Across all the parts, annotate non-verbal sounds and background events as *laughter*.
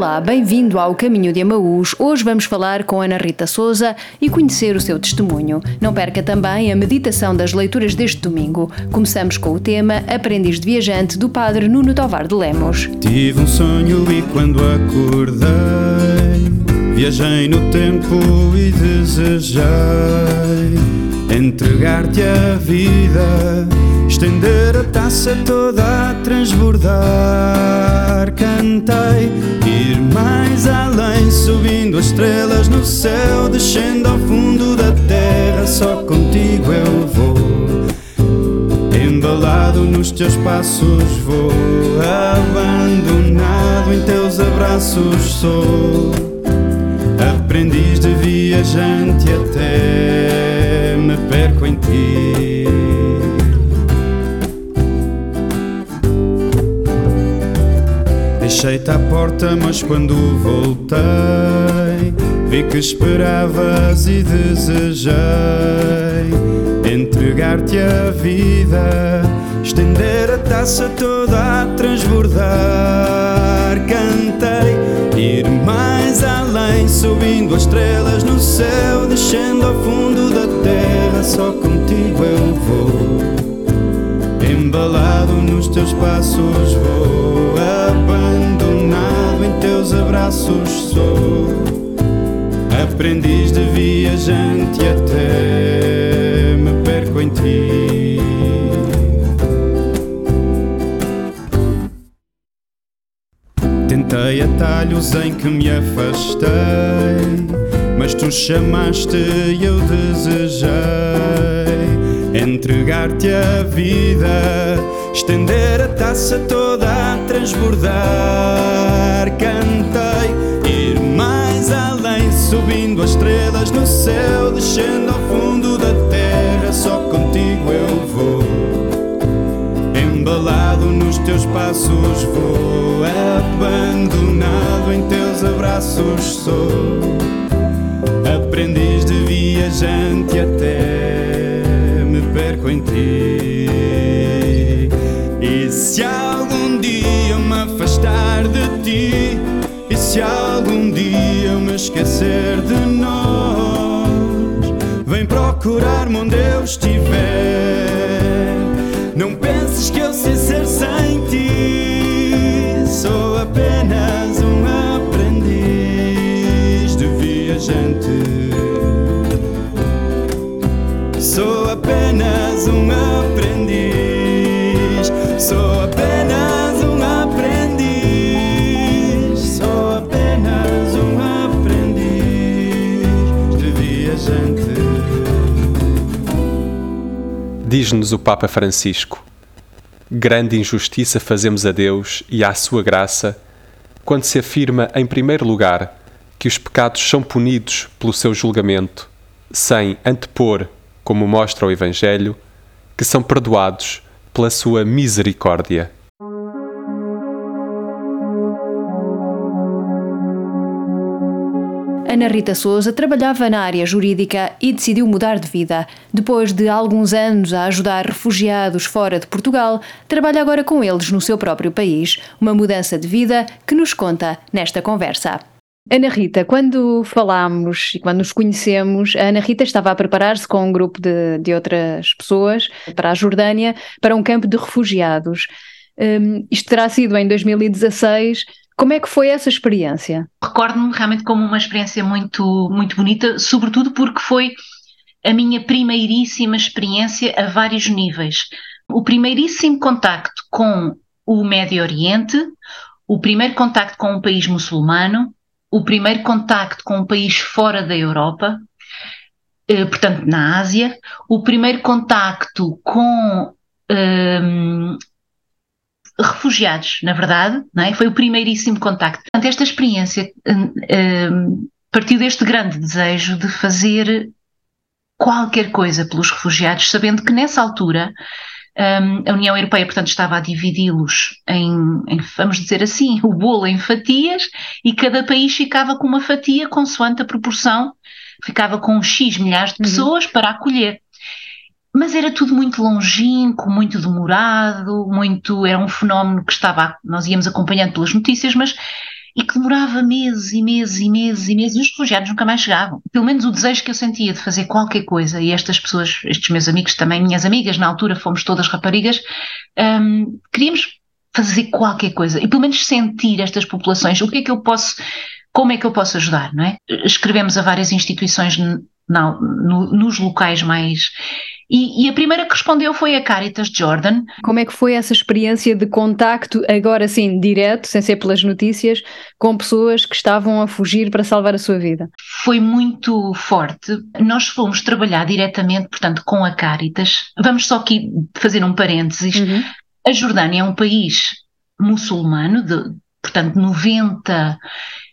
Olá, bem-vindo ao Caminho de Amaús. Hoje vamos falar com Ana Rita Souza e conhecer o seu testemunho. Não perca também a meditação das leituras deste domingo. Começamos com o tema Aprendiz de Viajante do Padre Nuno Tovar de Lemos. Tive um sonho e quando acordei, viajei no tempo e desejei entregar-te a vida, estender a taça toda a transbordar. Cantei, estrelas no céu, descendo ao fundo da terra. Só contigo eu vou. Embalado nos teus passos vou, abandonado em teus abraços sou, aprendiz de viajante até me perco em ti. Deixei-te porta, mas quando voltei, vi que esperavas e desejei entregar-te a vida, estender a taça toda a transbordar. Cantei, ir mais além, subindo as estrelas no céu, descendo ao fundo da terra. Só contigo eu vou, embalado nos teus passos vou, teus abraços sou. Aprendiz de viajante até me perco em ti. Tentei atalhos em que me afastei, mas tu chamaste e eu desejei entregar-te a vida, estender a taça toda a transbordar. Cantei, ir mais além, subindo as estrelas no céu, descendo ao fundo da terra. Só contigo eu vou, embalado nos teus passos vou, abandonado em teus abraços sou, aprendiz de viajante até esquecer de nós, vem procurar-me onde eu estiver. Não penses que eu sei ser sem Diz-nos o Papa Francisco: Grande injustiça fazemos a Deus e à sua graça quando se afirma, em primeiro lugar, que os pecados são punidos pelo seu julgamento, sem antepor, como mostra o Evangelho, que são perdoados pela sua misericórdia. Ana Rita Souza trabalhava na área jurídica e decidiu mudar de vida. Depois de alguns anos a ajudar refugiados fora de Portugal, trabalha agora com eles no seu próprio país. Uma mudança de vida que nos conta nesta conversa. Ana Rita, quando falámos e quando nos conhecemos, a Ana Rita estava a preparar-se com um grupo de, de outras pessoas para a Jordânia, para um campo de refugiados. Hum, isto terá sido em 2016. Como é que foi essa experiência? Recordo-me realmente como uma experiência muito, muito bonita, sobretudo porque foi a minha primeiríssima experiência a vários níveis. O primeiríssimo contacto com o Médio Oriente, o primeiro contacto com um país muçulmano, o primeiro contacto com um país fora da Europa, eh, portanto na Ásia, o primeiro contacto com ehm, refugiados, na verdade, não é? foi o primeiríssimo contacto. Portanto, esta experiência hum, hum, partiu deste grande desejo de fazer qualquer coisa pelos refugiados, sabendo que nessa altura hum, a União Europeia, portanto, estava a dividi-los em, em, vamos dizer assim, *laughs* o bolo em fatias e cada país ficava com uma fatia consoante a proporção, ficava com X milhares de pessoas uhum. para acolher mas era tudo muito longínquo, muito demorado, muito era um fenómeno que estava, nós íamos acompanhando pelas notícias, mas e que demorava meses e meses e meses e meses e os refugiados nunca mais chegavam. Pelo menos o desejo que eu sentia de fazer qualquer coisa, e estas pessoas, estes meus amigos também, minhas amigas, na altura fomos todas raparigas, um, queríamos fazer qualquer coisa e pelo menos sentir estas populações, o que é que eu posso, como é que eu posso ajudar, não é? Escrevemos a várias instituições no, nos locais mais e, e, a primeira que respondeu foi a Caritas Jordan. Como é que foi essa experiência de contacto, agora sim, direto, sem ser pelas notícias, com pessoas que estavam a fugir para salvar a sua vida? Foi muito forte. Nós fomos trabalhar diretamente, portanto, com a Caritas. Vamos só aqui fazer um parênteses. Uhum. A Jordânia é um país muçulmano, de, portanto, 90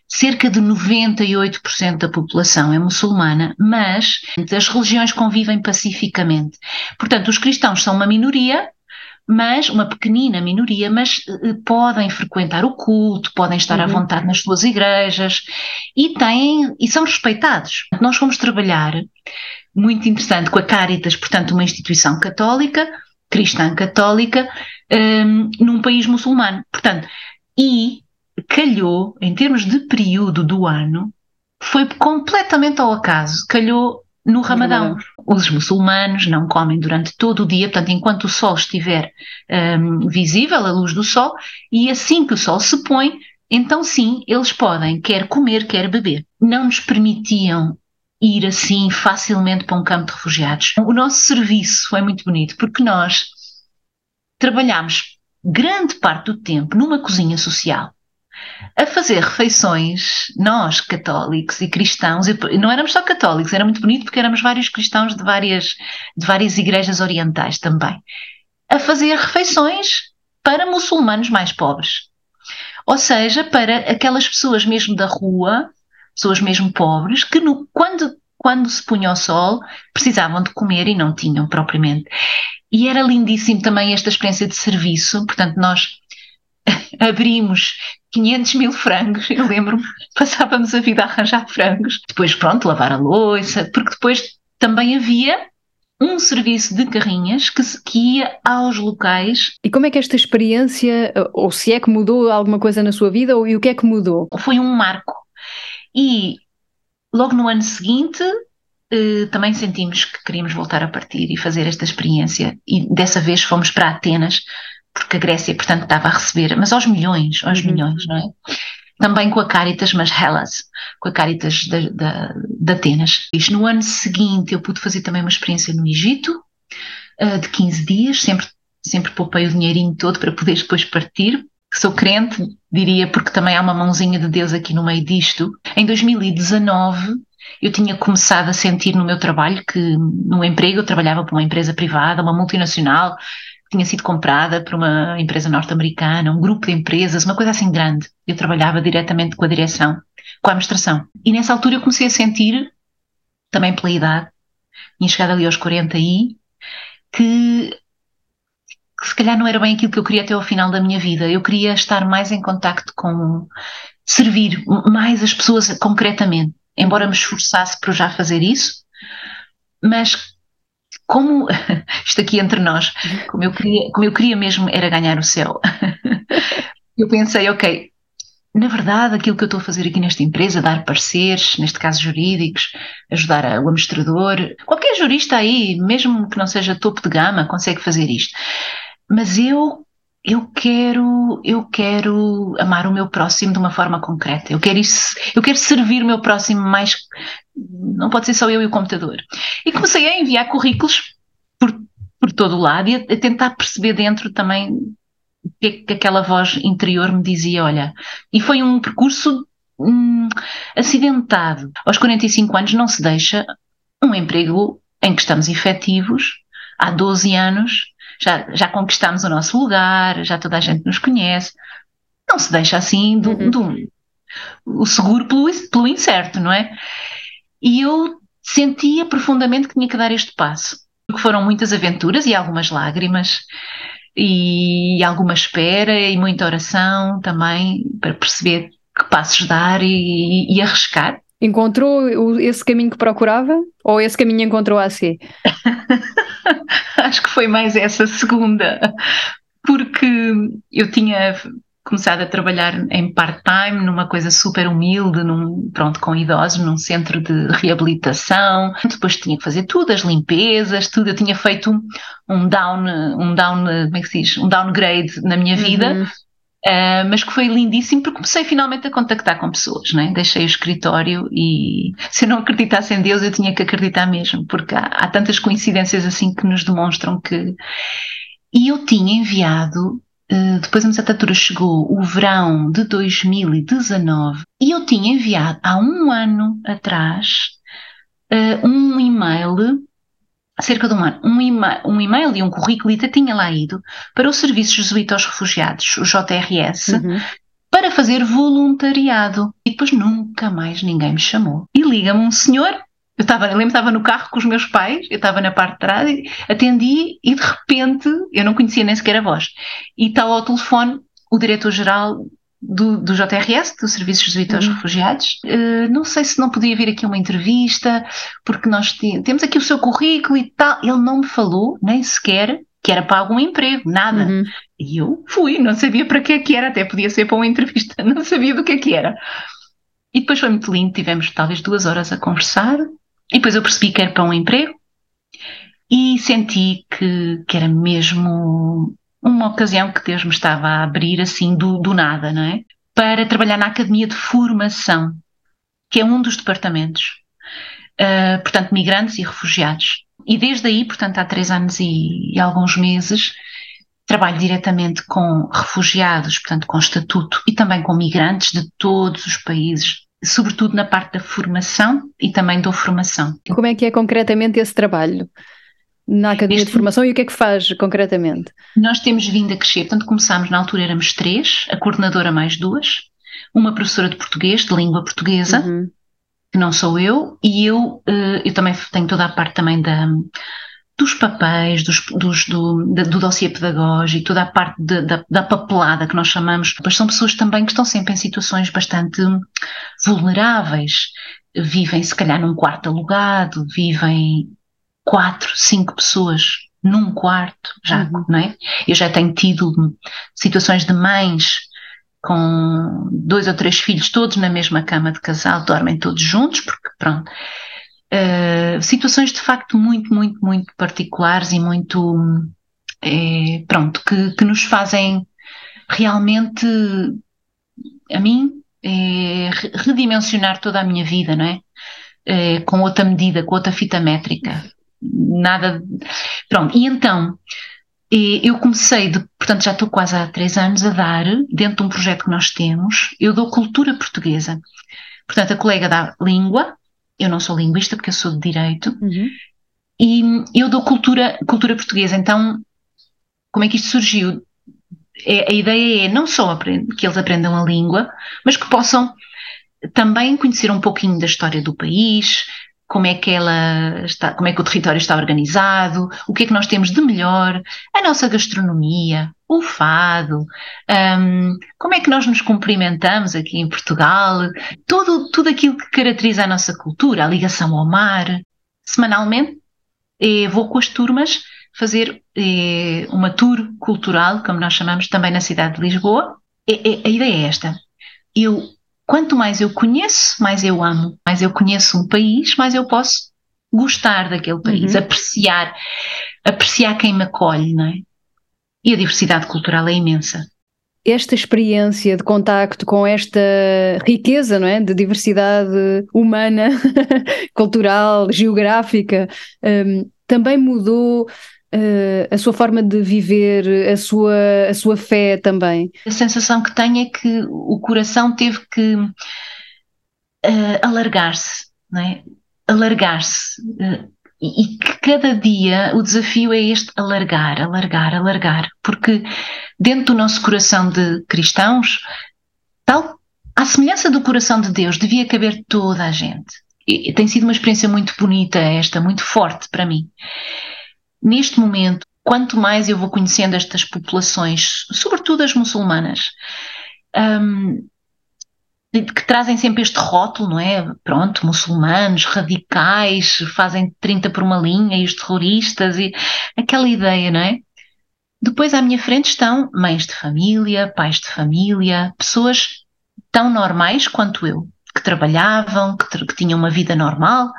cerca de 98% da população é muçulmana, mas as religiões convivem pacificamente. Portanto, os cristãos são uma minoria, mas uma pequenina minoria, mas uh, podem frequentar o culto, podem estar uhum. à vontade nas suas igrejas e têm e são respeitados. Nós fomos trabalhar muito interessante com a Caritas, portanto, uma instituição católica, cristã católica, um, num país muçulmano. Portanto, e calhou, em termos de período do ano, foi completamente ao acaso, calhou no Ramadão. Os muçulmanos não comem durante todo o dia, portanto, enquanto o sol estiver um, visível, a luz do sol, e assim que o sol se põe, então sim, eles podem quer comer, quer beber. Não nos permitiam ir assim facilmente para um campo de refugiados. O nosso serviço foi muito bonito, porque nós trabalhámos grande parte do tempo numa cozinha social a fazer refeições, nós católicos e cristãos, não éramos só católicos, era muito bonito porque éramos vários cristãos de várias, de várias igrejas orientais também, a fazer refeições para muçulmanos mais pobres. Ou seja, para aquelas pessoas mesmo da rua, pessoas mesmo pobres, que no, quando, quando se punha o sol precisavam de comer e não tinham propriamente. E era lindíssimo também esta experiência de serviço, portanto, nós *laughs* abrimos 500 mil frangos, eu lembro-me, passávamos a vida a arranjar frangos, depois pronto, lavar a louça, porque depois também havia um serviço de carrinhas que, que ia aos locais. E como é que esta experiência, ou se é que mudou alguma coisa na sua vida, ou, e o que é que mudou? Foi um marco. E logo no ano seguinte eh, também sentimos que queríamos voltar a partir e fazer esta experiência. E dessa vez fomos para Atenas, porque a Grécia, portanto, estava a receber, mas aos milhões, aos uhum. milhões, não é? Também com a Caritas, mas Hellas, com a Caritas de, de, de Atenas. Isto, no ano seguinte eu pude fazer também uma experiência no Egito, uh, de 15 dias, sempre, sempre poupei o dinheirinho todo para poder depois partir. Sou crente, diria, porque também há uma mãozinha de Deus aqui no meio disto. Em 2019, eu tinha começado a sentir no meu trabalho que no emprego eu trabalhava para uma empresa privada, uma multinacional, tinha sido comprada por uma empresa norte-americana, um grupo de empresas, uma coisa assim grande. Eu trabalhava diretamente com a direção, com a administração. E nessa altura eu comecei a sentir, também pela idade, tinha chegado ali aos 40 e que, que se calhar não era bem aquilo que eu queria até ao final da minha vida. Eu queria estar mais em contacto com servir mais as pessoas concretamente, embora me esforçasse por já fazer isso, mas como *laughs* isto aqui entre nós, como eu queria, como eu queria mesmo era ganhar o céu. *laughs* eu pensei, ok, na verdade, aquilo que eu estou a fazer aqui nesta empresa, dar pareceres, neste caso jurídicos, ajudar o administrador, qualquer jurista aí, mesmo que não seja topo de gama, consegue fazer isto. Mas eu eu quero eu quero amar o meu próximo de uma forma concreta. Eu quero isso, eu quero servir o meu próximo mais não pode ser só eu e o computador. E comecei a enviar currículos por, por todo o lado e a, a tentar perceber dentro também o que, é que aquela voz interior me dizia, olha. E foi um percurso hum, acidentado. Aos 45 anos não se deixa um emprego em que estamos efetivos há 12 anos, já, já conquistamos o nosso lugar, já toda a gente nos conhece. Não se deixa assim do, uhum. do o seguro pelo, pelo incerto, não é? E eu sentia profundamente que tinha que dar este passo. Porque foram muitas aventuras e algumas lágrimas, e alguma espera e muita oração também para perceber que passos dar e, e arriscar. Encontrou esse caminho que procurava ou esse caminho encontrou a si? *laughs* *laughs* Acho que foi mais essa segunda, porque eu tinha começado a trabalhar em part-time numa coisa super humilde, num, pronto, com idosos, num centro de reabilitação. Depois tinha que fazer tudo, as limpezas, tudo. Eu tinha feito um down, um down, como é que se diz? Um downgrade na minha vida. Uhum. Uh, mas que foi lindíssimo porque comecei finalmente a contactar com pessoas, né? deixei o escritório e *laughs* se eu não acreditasse em Deus eu tinha que acreditar mesmo, porque há, há tantas coincidências assim que nos demonstram que. E eu tinha enviado Uh, depois a certa chegou o verão de 2019 e eu tinha enviado há um ano atrás uh, um e-mail, cerca de um ano, um e-mail, um e-mail e um currículo e tinha lá ido para o Serviço Jesuíta aos Refugiados, o JRS, uhum. para fazer voluntariado. E depois nunca mais ninguém me chamou. E liga-me um senhor eu estava, lembro estava no carro com os meus pais, eu estava na parte de trás, atendi e de repente eu não conhecia nem sequer a voz. E está ao telefone o diretor-geral do, do JRS, do Serviço Jesuíta aos uhum. Refugiados. Uh, não sei se não podia vir aqui uma entrevista, porque nós temos aqui o seu currículo e tal. Ele não me falou nem sequer que era para algum emprego, nada. Uhum. E eu fui, não sabia para que é que era, até podia ser para uma entrevista, *laughs* não sabia do que é que era. E depois foi muito lindo, tivemos talvez duas horas a conversar, e depois eu percebi que era para um emprego e senti que, que era mesmo uma ocasião que Deus me estava a abrir assim do, do nada, não é? Para trabalhar na Academia de Formação, que é um dos departamentos, uh, portanto, migrantes e refugiados. E desde aí, portanto, há três anos e, e alguns meses, trabalho diretamente com refugiados, portanto, com estatuto, e também com migrantes de todos os países sobretudo na parte da formação e também da formação. Como é que é concretamente esse trabalho? Na Academia este, de Formação e o que é que faz concretamente? Nós temos vindo a crescer, portanto começámos na altura éramos três, a coordenadora mais duas, uma professora de português, de língua portuguesa, uhum. que não sou eu, e eu, eh, eu também tenho toda a parte também da, dos papéis, dos, dos, do, do dossiê pedagógico, toda a parte de, da, da papelada que nós chamamos, são pessoas também que estão sempre em situações bastante vulneráveis, vivem se calhar num quarto alugado, vivem quatro, cinco pessoas num quarto, já, uhum. não é? Eu já tenho tido situações de mães com dois ou três filhos, todos na mesma cama de casal, dormem todos juntos, porque pronto, uh, situações de facto muito, muito, muito particulares e muito, é, pronto, que, que nos fazem realmente, a mim, é, redimensionar toda a minha vida, não é? é? com outra medida, com outra fita métrica. Nada. Pronto, e então eu comecei, de, portanto já estou quase há três anos a dar, dentro de um projeto que nós temos, eu dou cultura portuguesa. Portanto, a colega dá língua, eu não sou linguista porque eu sou de direito, uhum. e eu dou cultura, cultura portuguesa. Então, como é que isto surgiu? É, a ideia é não só que eles aprendam a língua, mas que possam também conhecer um pouquinho da história do país, como é que ela está, como é que o território está organizado, o que é que nós temos de melhor, a nossa gastronomia, o fado, um, como é que nós nos cumprimentamos aqui em Portugal, tudo, tudo aquilo que caracteriza a nossa cultura, a ligação ao mar. Semanalmente eh, vou com as turmas fazer eh, uma tour cultural, como nós chamamos, também na cidade de Lisboa. A ideia é esta. Eu quanto mais eu conheço, mais eu amo. Mais eu conheço um país, mais eu posso gostar daquele país, uhum. apreciar, apreciar quem me acolhe, não é? E a diversidade cultural é imensa. Esta experiência de contacto com esta riqueza, não é, de diversidade humana, *laughs* cultural, geográfica, um, também mudou Uh, a sua forma de viver, a sua, a sua fé também? A sensação que tenho é que o coração teve que uh, alargar-se, não é? Alargar-se. Uh, e que cada dia o desafio é este alargar, alargar, alargar, porque dentro do nosso coração de cristãos, tal, à semelhança do coração de Deus, devia caber toda a gente. E, tem sido uma experiência muito bonita esta, muito forte para mim neste momento, quanto mais eu vou conhecendo estas populações, sobretudo as muçulmanas, um, que trazem sempre este rótulo, não é? Pronto, muçulmanos, radicais, fazem 30 por uma linha e os terroristas, e aquela ideia, não é? Depois à minha frente estão mães de família, pais de família, pessoas tão normais quanto eu, que trabalhavam, que, que tinham uma vida normal,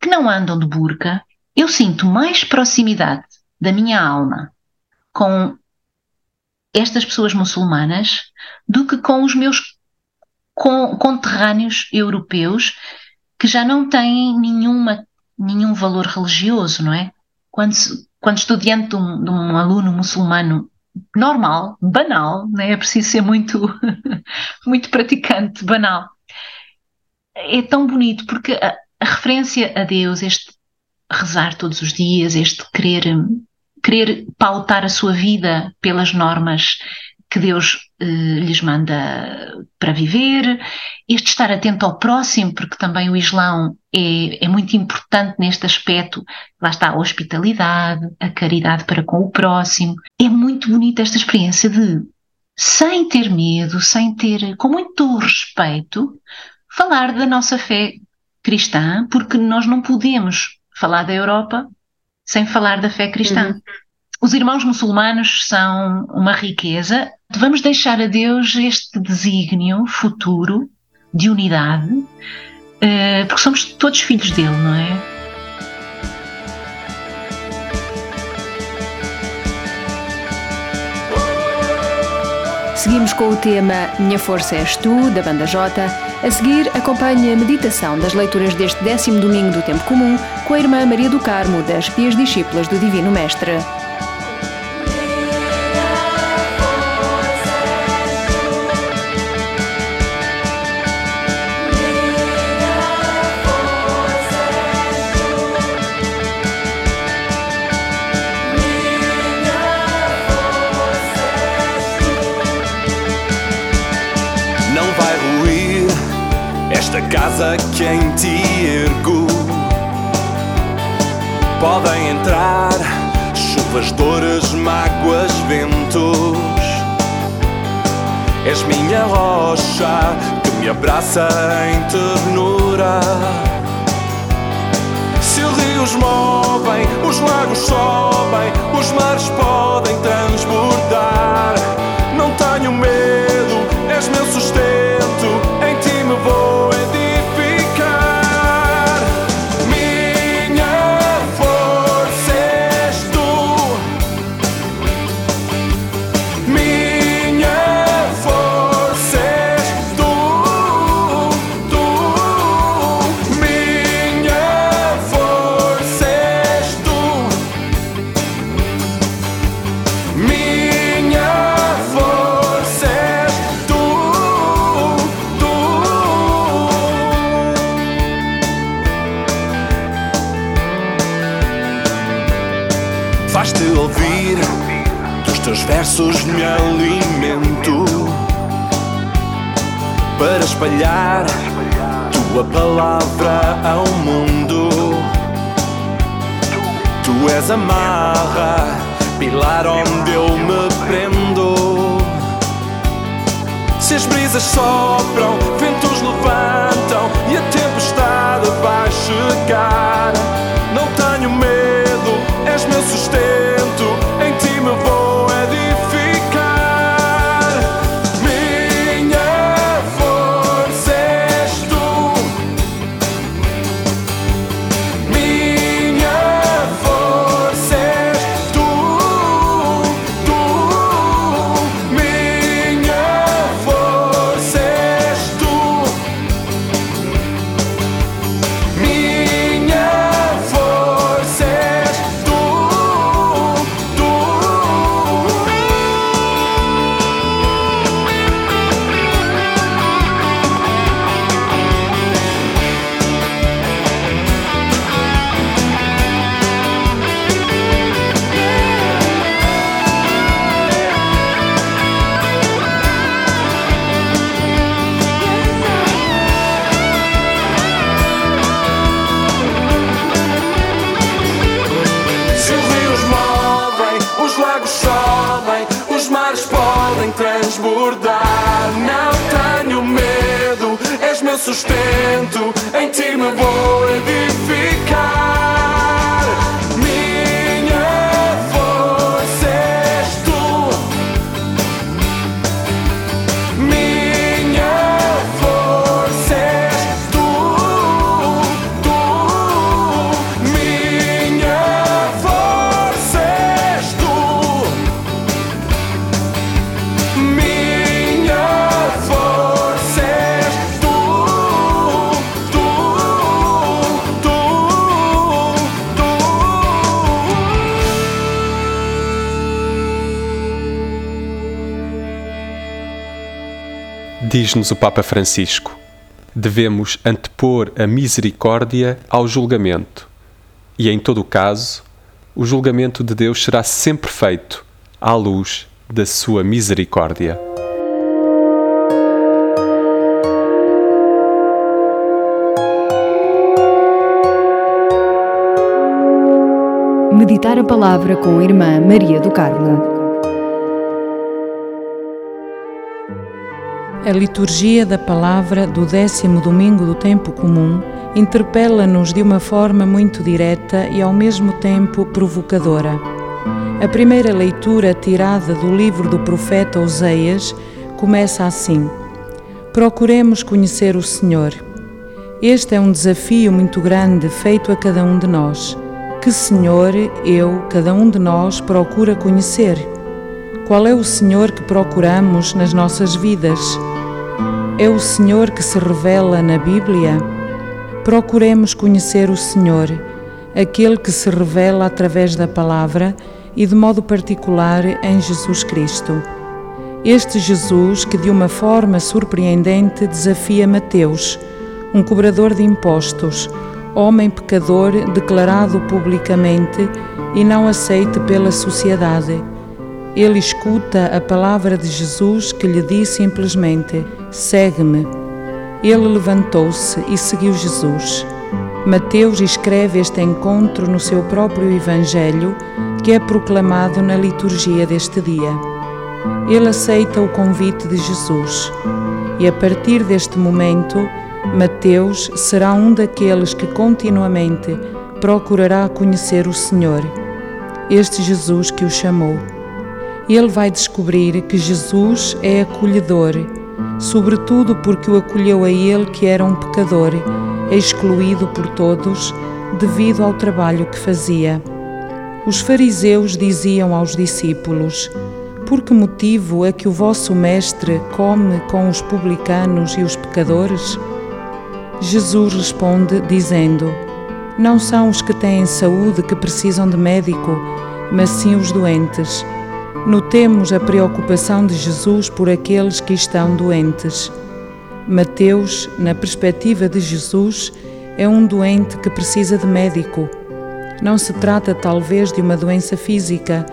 que não andam de burca. Eu sinto mais proximidade da minha alma com estas pessoas muçulmanas do que com os meus conterrâneos europeus que já não têm nenhuma, nenhum valor religioso, não é? Quando, quando estou diante de um, de um aluno muçulmano normal, banal, não é? é preciso ser muito, *laughs* muito praticante, banal. É tão bonito porque a, a referência a Deus, este rezar todos os dias, este querer, querer pautar a sua vida pelas normas que Deus eh, lhes manda para viver, este estar atento ao próximo, porque também o Islão é, é muito importante neste aspecto, lá está a hospitalidade, a caridade para com o próximo. É muito bonita esta experiência de, sem ter medo, sem ter, com muito respeito, falar da nossa fé cristã, porque nós não podemos falar da Europa sem falar da fé cristã. Uhum. Os irmãos muçulmanos são uma riqueza. Vamos deixar a Deus este desígnio futuro de unidade, eh, porque somos todos filhos dele, não é? Seguimos com o tema Minha Força És Tu, da Banda J. A seguir, acompanhe a meditação das leituras deste décimo domingo do Tempo Comum com a irmã Maria do Carmo, das Pias Discípulas do Divino Mestre. Casa que em ti ergo. Podem entrar chuvas, dores, mágoas, ventos. És minha rocha que me abraça em ternura. Se os rios movem, os lagos sobem, os mares podem palavra ao mundo. Tu és a marra, pilar onde eu me prendo. Se as brisas sopram, ventos levantam e a tempestade vai chegar. Não tenho medo, és meu sustento, Diz-nos o Papa Francisco: devemos antepor a misericórdia ao julgamento, e em todo o caso, o julgamento de Deus será sempre feito à luz da sua misericórdia. Meditar a palavra com a irmã Maria do Carmo. A liturgia da palavra do décimo domingo do tempo comum interpela-nos de uma forma muito direta e ao mesmo tempo provocadora. A primeira leitura tirada do livro do profeta Oseias começa assim: Procuremos conhecer o Senhor. Este é um desafio muito grande feito a cada um de nós. Que Senhor eu, cada um de nós, procura conhecer? Qual é o Senhor que procuramos nas nossas vidas? É o Senhor que se revela na Bíblia? Procuremos conhecer o Senhor, aquele que se revela através da palavra e de modo particular em Jesus Cristo. Este Jesus que de uma forma surpreendente desafia Mateus, um cobrador de impostos, homem pecador declarado publicamente e não aceite pela sociedade ele escuta a palavra de Jesus que lhe diz simplesmente: Segue-me. Ele levantou-se e seguiu Jesus. Mateus escreve este encontro no seu próprio Evangelho, que é proclamado na liturgia deste dia. Ele aceita o convite de Jesus e, a partir deste momento, Mateus será um daqueles que continuamente procurará conhecer o Senhor, este Jesus que o chamou ele vai descobrir que Jesus é acolhedor, sobretudo porque o acolheu a ele que era um pecador, excluído por todos devido ao trabalho que fazia. Os fariseus diziam aos discípulos: Por que motivo é que o vosso mestre come com os publicanos e os pecadores? Jesus responde dizendo: Não são os que têm saúde que precisam de médico, mas sim os doentes. Notemos a preocupação de Jesus por aqueles que estão doentes. Mateus, na perspectiva de Jesus, é um doente que precisa de médico. Não se trata talvez de uma doença física,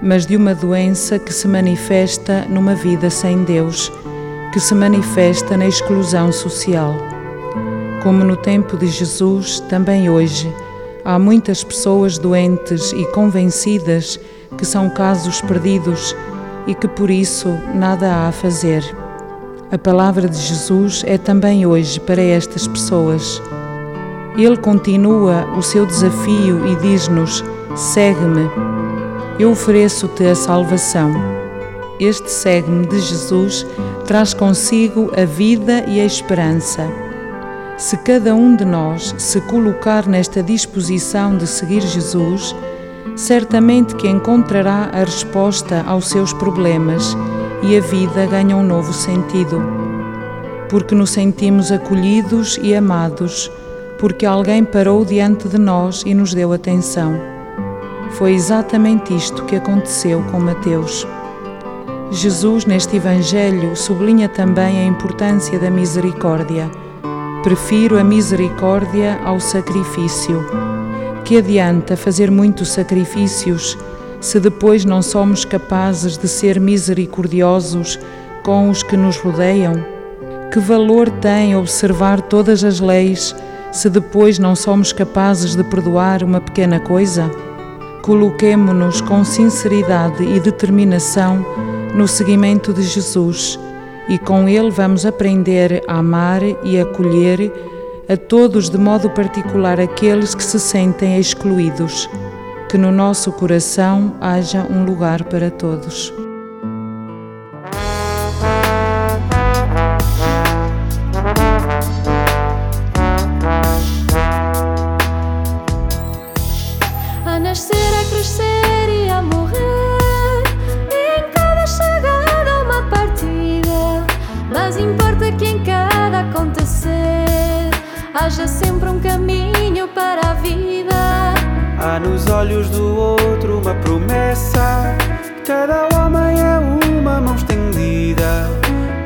mas de uma doença que se manifesta numa vida sem Deus, que se manifesta na exclusão social. Como no tempo de Jesus, também hoje, há muitas pessoas doentes e convencidas que são casos perdidos e que por isso nada há a fazer. A palavra de Jesus é também hoje para estas pessoas. Ele continua o seu desafio e diz-nos: Segue-me, eu ofereço-te a salvação. Este segue-me de Jesus traz consigo a vida e a esperança. Se cada um de nós se colocar nesta disposição de seguir Jesus, certamente que encontrará a resposta aos seus problemas e a vida ganha um novo sentido. Porque nos sentimos acolhidos e amados, porque alguém parou diante de nós e nos deu atenção. Foi exatamente isto que aconteceu com Mateus. Jesus, neste Evangelho, sublinha também a importância da misericórdia. Prefiro a misericórdia ao sacrifício que adianta fazer muitos sacrifícios se depois não somos capazes de ser misericordiosos com os que nos rodeiam? Que valor tem observar todas as leis se depois não somos capazes de perdoar uma pequena coisa? Coloquemo-nos com sinceridade e determinação no seguimento de Jesus e com Ele vamos aprender a amar e acolher a todos, de modo particular aqueles que se sentem excluídos. Que no nosso coração haja um lugar para todos. Cada homem é uma mão estendida.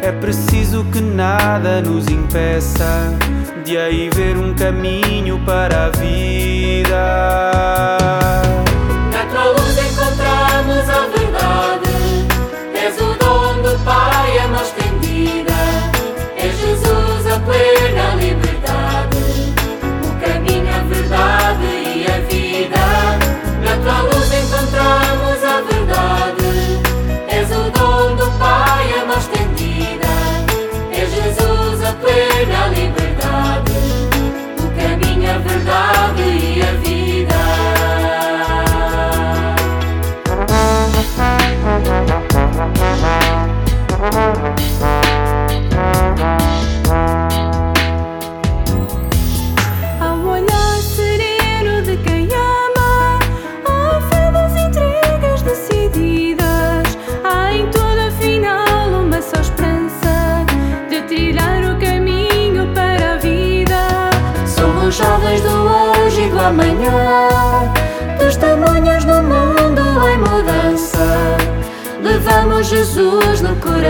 É preciso que nada nos impeça de aí ver um caminho para a vida.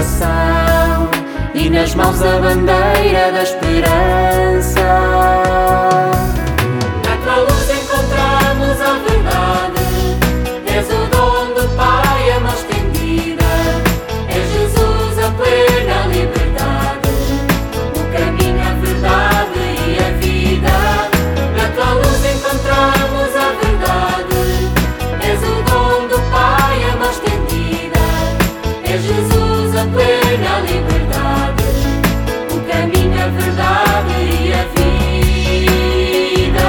Coração e nas mãos a bandeira da esperança. A plena liberdade, o caminho, a verdade e a vida.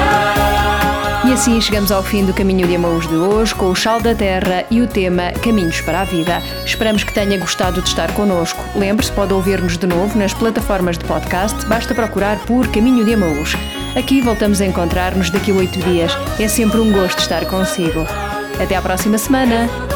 E assim chegamos ao fim do Caminho de Amaús de hoje, com o Chal da Terra e o tema Caminhos para a Vida. Esperamos que tenha gostado de estar connosco. Lembre-se, pode ouvir-nos de novo nas plataformas de podcast, basta procurar por Caminho de Amaús. Aqui voltamos a encontrar-nos daqui a oito dias. É sempre um gosto estar consigo. Até à próxima semana!